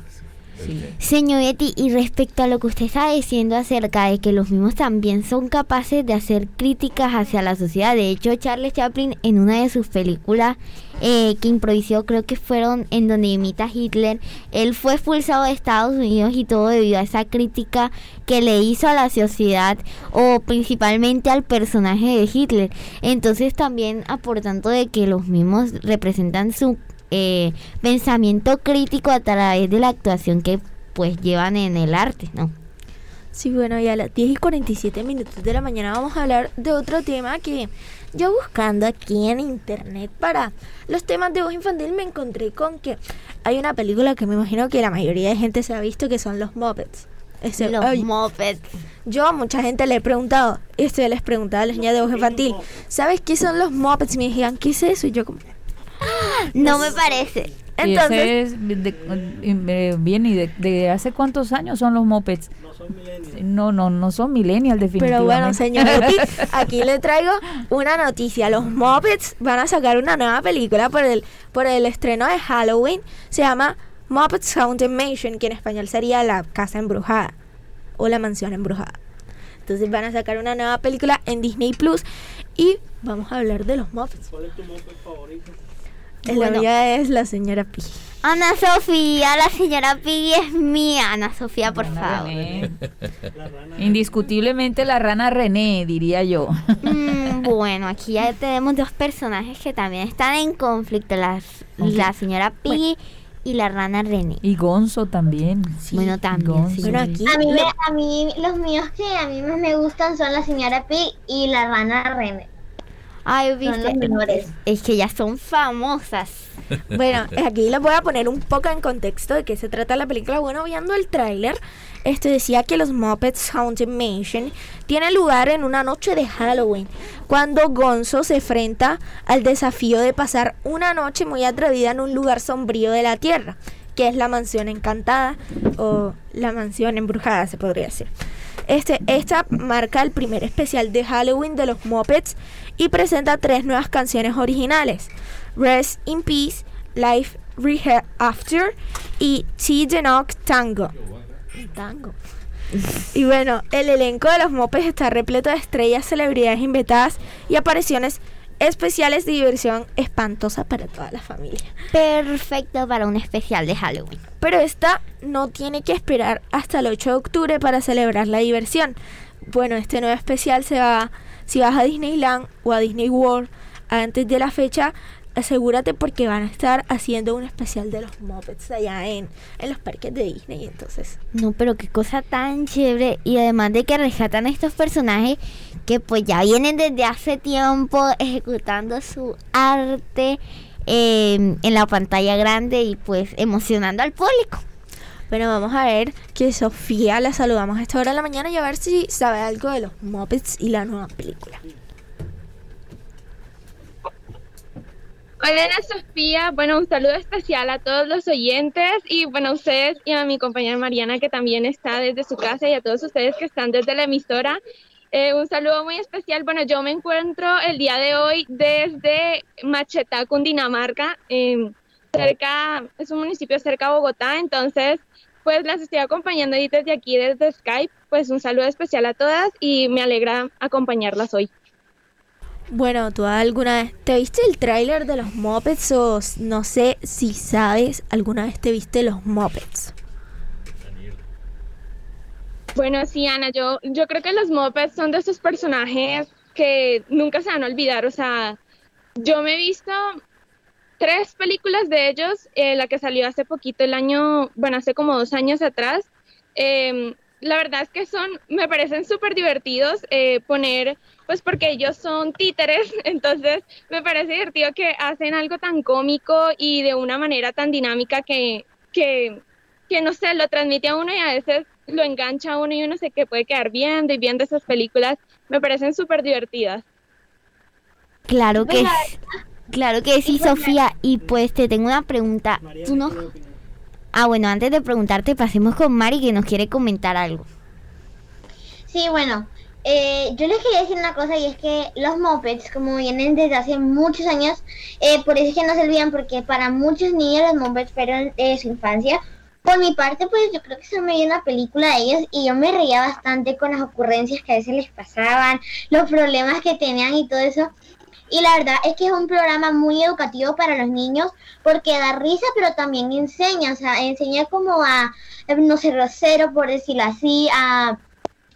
Señor Betty, y respecto a lo que usted está diciendo acerca de que los mismos también son capaces de hacer críticas hacia la sociedad, de hecho Charles Chaplin en una de sus películas eh, que improvisó, creo que fueron en donde imita a Hitler, él fue expulsado de Estados Unidos y todo debido a esa crítica que le hizo a la sociedad o principalmente al personaje de Hitler. Entonces también aportando de que los mismos representan su eh, pensamiento crítico a través de la actuación que pues llevan en el arte, ¿no? Sí, bueno, y a las 10 y 47 minutos de la mañana vamos a hablar de otro tema que yo buscando aquí en internet para los temas de voz infantil me encontré con que hay una película que me imagino que la mayoría de gente se ha visto que son los Muppets. Ese- Los ay, Muppets. Yo a mucha gente le he preguntado, esto les preguntaba a las niñas de voz infantil, ¿sabes qué son los Muppets? Y me decían, ¿qué es eso? Y yo como, No me parece. Y Entonces- ese es de- de- bien, ¿y de, de hace cuántos años son los mopeds? No, no, no son millennials definitivamente. Pero bueno, señor aquí le traigo una noticia. Los Muppets van a sacar una nueva película por el, por el estreno de Halloween. Se llama Muppets Haunted Mansion, que en español sería La Casa Embrujada o La Mansión Embrujada. Entonces van a sacar una nueva película en Disney Plus y vamos a hablar de los Muppets. ¿Cuál es tu Muppet favorito? La Bueno. mía es la señora Piggy. Ana Sofía, la señora Piggy es mía. Ana Sofía, por favor. Indiscutiblemente la rana René, diría yo. Mm, bueno, aquí ya tenemos dos personajes que también están en conflicto. La, la señora Piggy y la rana René. Y Gonzo también. Bueno, también. Gonzo. sí. Bueno, aquí A mí, me- a mí los míos que a mí más me gustan son la señora Pig y la rana René. Ay, Son viste. Es que ya son famosas. Bueno, aquí les voy a poner un poco en contexto de qué se trata la película. Bueno, viendo el tráiler, este decía que los Muppets Haunted Mansion tiene lugar en una noche de Halloween, cuando Gonzo se enfrenta al desafío de pasar una noche muy atrevida en un lugar sombrío de la Tierra, que es la mansión encantada o la mansión embrujada, se podría decir. Este, esta marca el primer especial de Halloween de los Muppets y presenta tres nuevas canciones originales. Rest in Peace, Life After y T the Tango. Tango. Y bueno, el elenco de los Muppets está repleto de estrellas, celebridades invitadas y apariciones especiales de diversión espantosa para toda la familia. Perfecto para un especial de Halloween. Pero esta no tiene que esperar hasta el 8 de octubre para celebrar la diversión. Bueno, este nuevo especial se va, si vas a Disneyland o a Disney World antes de la fecha, asegúrate porque van a estar haciendo un especial de los Muppets allá en, en los parques de Disney. Entonces, No, pero qué cosa tan chévere. Y además de que rescatan a estos personajes que pues ya vienen desde hace tiempo ejecutando su arte eh, en la pantalla grande y pues emocionando al público. Bueno, vamos a ver que Sofía la saludamos a esta hora de la mañana y a ver si sabe algo de los Muppets y la nueva película. Hola Ana Sofía, bueno, un saludo especial a todos los oyentes y bueno, a ustedes y a mi compañera Mariana que también está desde su casa y a todos ustedes que están desde la emisora. Eh, un saludo muy especial. Bueno, yo me encuentro el día de hoy desde Machetá, Cundinamarca, em, cerca, es un municipio cerca de Bogotá, entonces pues las estoy acompañando ahí desde aquí, desde Skype. Pues un saludo especial a todas y me alegra acompañarlas hoy. Bueno, ¿tú alguna vez te viste el tráiler de los Muppets o no sé si sabes, alguna vez te viste los Muppets? Bueno, sí, Ana, yo, yo creo que los Muppets son de esos personajes que nunca se van a olvidar. O sea, yo me he visto tres películas de ellos, eh, la que salió hace poquito, el año, bueno, hace como dos años atrás. Em, la verdad es que son, me parecen súper divertidos eh, poner, pues porque ellos son títeres, entonces me parece divertido que hacen algo tan cómico y de una manera tan dinámica que, que, que no sé, lo transmite a uno y a veces lo engancha a uno y uno se que puede quedar viendo y viendo esas películas, me parecen súper divertidas. Claro que sí. Claro que sí, Sofía. Y pues te tengo una pregunta. ¿Tú no? Ah, bueno, antes de preguntarte, pasemos con Mari que nos quiere comentar algo. Sí, bueno, eh, yo les quería decir una cosa y es que los mopeds, como vienen desde hace muchos años, eh, por eso es que no se olvidan, porque para muchos niños los mopeds fueron eh, su infancia. Por mi parte, pues yo creo que se me dio una película de ellos y yo me reía bastante con las ocurrencias que a veces les pasaban, los problemas que tenían y todo eso. Y la verdad es que es un programa muy educativo para los niños porque da risa, pero también enseña, o sea, enseña como a no ser grosero, por decirlo así, a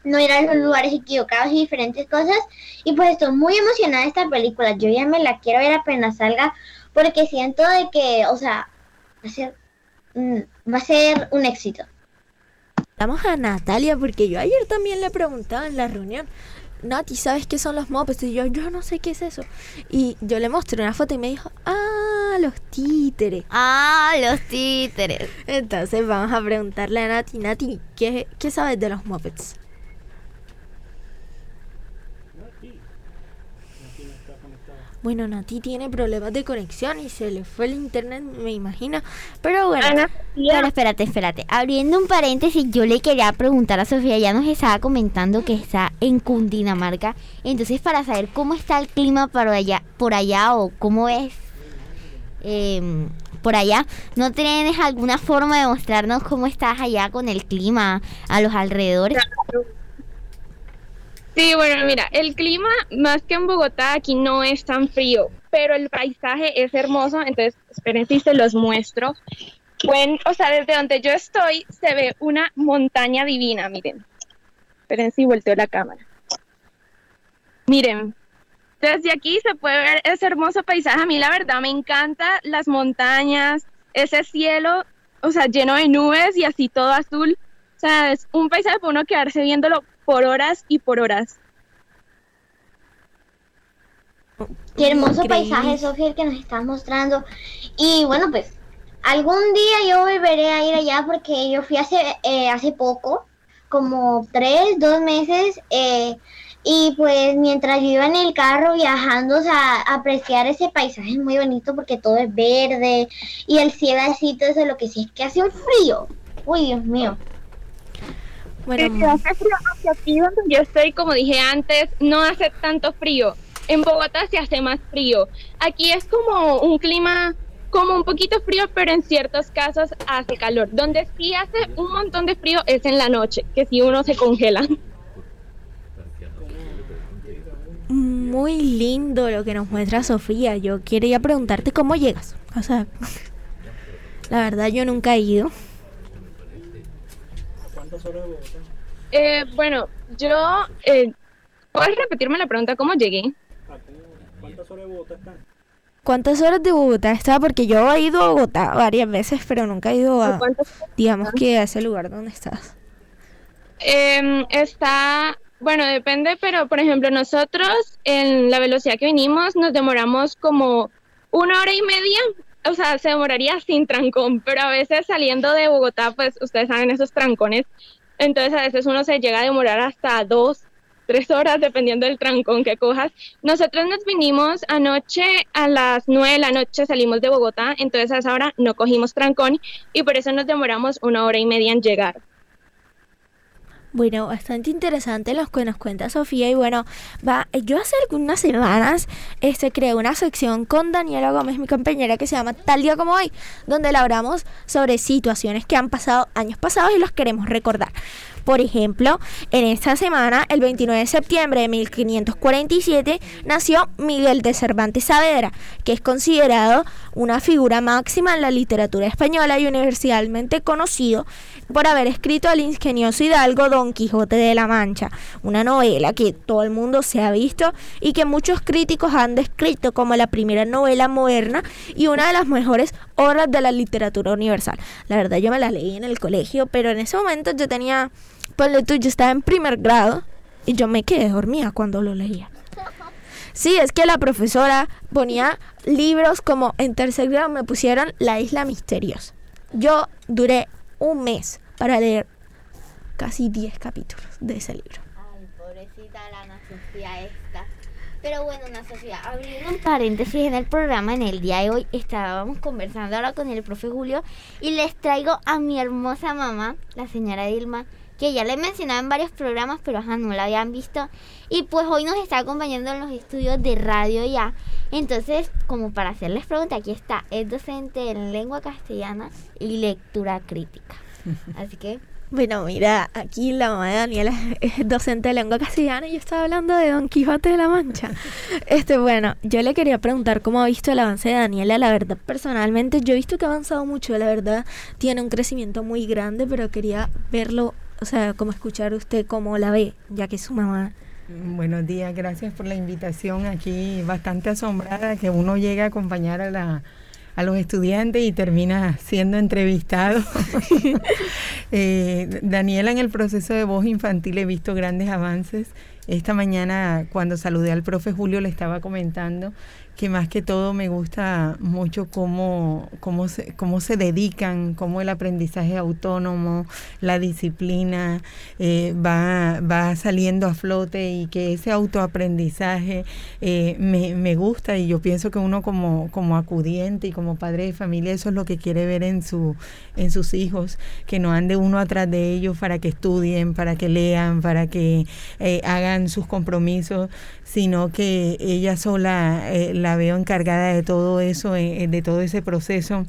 no ir a los lugares equivocados y diferentes cosas. Y pues estoy muy emocionada de esta película. Yo ya me la quiero ver apenas salga porque siento de que, o sea, mm, va a ser un éxito. Vamos a Natalia porque yo ayer también le preguntaba en la reunión. Nati, ¿sabes qué son los Muppets? Y yo, yo no sé qué es eso. Y yo le mostré una foto y me dijo, ah, los títeres. Ah, los títeres. Entonces vamos a preguntarle a Nati, Nati, ¿qué, qué sabes de los Muppets? Bueno, Nati tiene problemas de conexión y se le fue el internet, me imagino. Pero bueno. Pero espérate, espérate. Abriendo un paréntesis, yo le quería preguntar a Sofía, ya nos estaba comentando que está en Cundinamarca. Entonces, para saber cómo está el clima por allá, por allá o cómo es em, por allá, ¿no tienes alguna forma de mostrarnos cómo estás allá con el clima a los alrededores? Sí, bueno, mira, el clima más que en Bogotá aquí no es tan frío, pero el paisaje es hermoso, entonces esperen si se los muestro. Buen, o sea, desde donde yo estoy se ve una montaña divina, miren. Esperen si volteo la cámara. Miren, desde aquí se puede ver ese hermoso paisaje. A mí la verdad me encanta las montañas, ese cielo, o sea, lleno de nubes y así todo azul. O sea, es un paisaje para uno quedarse viéndolo por horas y por horas. Qué hermoso Increíble. paisaje, Sofía, el que nos estás mostrando. Y bueno, pues algún día yo volveré a ir allá porque yo fui hace, eh, hace poco, como tres, dos meses, eh, y pues mientras yo iba en el carro viajando, o sea, a apreciar ese paisaje muy bonito porque todo es verde y el cielo así, todo eso, lo que sí es que hace un frío. Uy, Dios mío. Sí, hace frío, aunque aquí donde yo estoy, como dije antes, no hace tanto frío. En Bogotá se hace más frío. Aquí es como un clima como un poquito frío, pero en ciertos casos hace calor. Donde sí hace un montón de frío es en la noche, que si uno se congela. Muy lindo lo que nos muestra Sofía. Yo quería preguntarte cómo llegas. O sea, la verdad yo nunca he ido. Eh, bueno, yo... Eh, ¿Puedes repetirme la pregunta? ¿Cómo llegué? ¿Cuántas horas de Bogotá están? ¿Cuántas horas de Bogotá está? Porque yo he ido a Bogotá varias veces, pero nunca he ido a, digamos que a ese lugar donde estás. Em, está, bueno, depende, pero por ejemplo nosotros en la velocidad que vinimos nos demoramos como una hora y media, o sea, se demoraría sin trancón, pero a veces saliendo de Bogotá, pues ustedes saben esos trancones, entonces a veces uno se llega a demorar hasta dos, tres horas dependiendo del trancón que cojas. Nosotros nos vinimos anoche a las nueve de la noche, salimos de Bogotá, entonces a esa hora no cogimos trancón y por eso nos demoramos una hora y media en llegar. Bueno, bastante interesante lo que nos cuenta Sofía y bueno, va, yo hace algunas semanas este creé una sección con Daniela Gómez, mi compañera, que se llama Tal día como hoy, donde hablamos sobre situaciones que han pasado años pasados y los queremos recordar. Por ejemplo, en esta semana, el 29 de septiembre de 1547, nació Miguel de Cervantes Saavedra, que es considerado una figura máxima en la literatura española y universalmente conocido por haber escrito al ingenioso hidalgo Don Quijote de la Mancha, una novela que todo el mundo se ha visto y que muchos críticos han descrito como la primera novela moderna y una de las mejores obras de la literatura universal. La verdad yo me la leí en el colegio, pero en ese momento yo tenía ponle tú, yo estaba en primer grado y yo me quedé dormida cuando lo leía. Sí, es que la profesora ponía libros como en tercer grado me pusieron La isla misteriosa. Yo duré un mes para leer casi 10 capítulos de ese libro. Ay, pobrecita la Ana Sofía esta. Pero bueno, Ana Sofía, abriendo un paréntesis en el programa, en el día de hoy estábamos conversando ahora con el profe Julio y les traigo a mi hermosa mamá, la señora Dilma, que ya le he mencionado en varios programas, pero ajá, no la habían visto. Y pues hoy nos está acompañando en los estudios de radio ya. Entonces, como para hacerles preguntas, aquí está, es docente en lengua castellana y lectura crítica. Así que... Bueno, mira, aquí la mamá de Daniela es docente de lengua castellana y yo estaba hablando de Don Quijote de la Mancha. Este, bueno, yo le quería preguntar cómo ha visto el avance de Daniela. La verdad, personalmente, yo he visto que ha avanzado mucho. La verdad, tiene un crecimiento muy grande, pero quería verlo o sea, como escuchar usted cómo la ve, ya que es su mamá. Buenos días, gracias por la invitación aquí, bastante asombrada que uno llegue a acompañar a, la, a los estudiantes y termina siendo entrevistado. eh, Daniela, en el proceso de voz infantil he visto grandes avances. Esta mañana, cuando saludé al profe Julio, le estaba comentando que más que todo me gusta mucho cómo, cómo, se, cómo se dedican, cómo el aprendizaje autónomo, la disciplina eh, va, va saliendo a flote y que ese autoaprendizaje eh, me, me gusta y yo pienso que uno como, como acudiente y como padre de familia eso es lo que quiere ver en, su, en sus hijos, que no ande uno atrás de ellos para que estudien, para que lean, para que eh, hagan sus compromisos, sino que ella sola la la veo encargada de todo eso, eh, eh, de todo ese proceso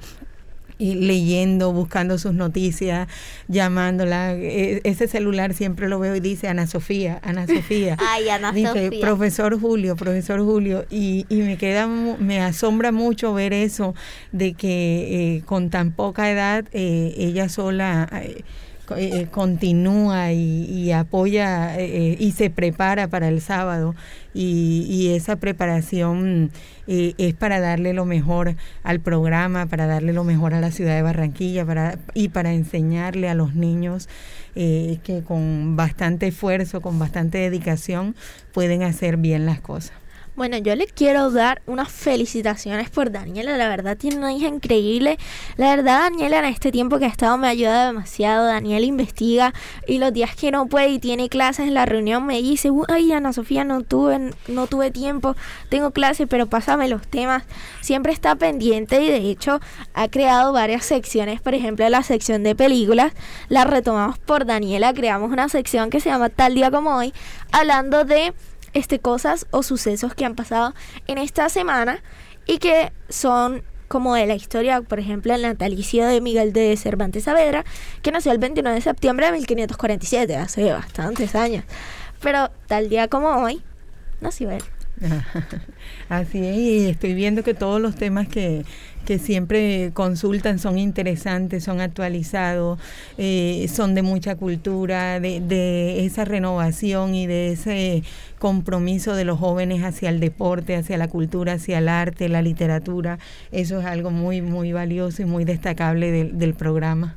y leyendo, buscando sus noticias, llamándola. E, ese celular siempre lo veo y dice Ana Sofía, Ana Sofía. Ay, Ana dice, Profesor Julio, profesor Julio. Y, y, me queda, me asombra mucho ver eso de que eh, con tan poca edad ella sola eh, continúa y, apoya eh, y se prepara para el sábado y, esa preparación eh, es para darle lo mejor al programa, para darle lo mejor a la ciudad de Barranquilla para, y para enseñarle a los niños que con bastante esfuerzo, con bastante dedicación pueden hacer bien las cosas. Bueno, yo le quiero dar unas felicitaciones por Daniela. La verdad tiene una hija increíble. La verdad, Daniela en este tiempo que ha estado me ayuda demasiado. Daniela investiga y los días que no puede y tiene clases en la reunión me dice, ay Ana Sofía, no tuve, no tuve tiempo, tengo clase, pero pásame los temas. Siempre está pendiente y de hecho ha creado varias secciones. Por ejemplo, la sección de películas la retomamos por Daniela. Creamos una sección que se llama Tal día como hoy, hablando de este, cosas o sucesos que han pasado en esta semana y que son como de la historia, por ejemplo, el natalicio de Miguel de Cervantes Saavedra, que nació el 29 de septiembre de 1547, hace bastantes años. Pero tal día como hoy, nació él. Así es, y estoy viendo que todos los temas que, que siempre consultan son interesantes, son actualizados, eh, son de mucha cultura, de, de esa renovación y de ese compromiso de los jóvenes hacia el deporte, hacia la cultura, hacia el arte, la literatura. Eso es algo muy, muy valioso y muy destacable del, del programa.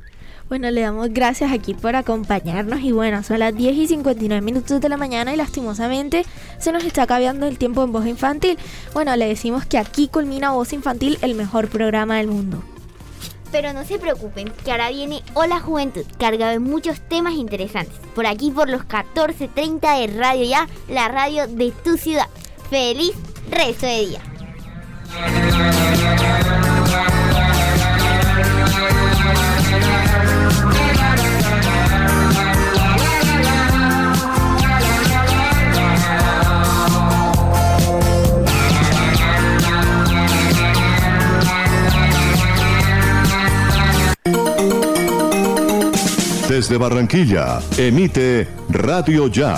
Bueno, le damos gracias aquí por acompañarnos y bueno, son las 10 y 59 minutos de la mañana y lastimosamente se nos está acabando el tiempo en Voz Infantil. Bueno, le decimos que aquí culmina Voz Infantil, el mejor programa del mundo. Pero no se preocupen, que ahora viene Hola Juventud, cargado de muchos temas interesantes. Por aquí por los 14.30 de Radio Ya, la radio de tu ciudad. Feliz resto de día. Desde Barranquilla, emite Radio Ya.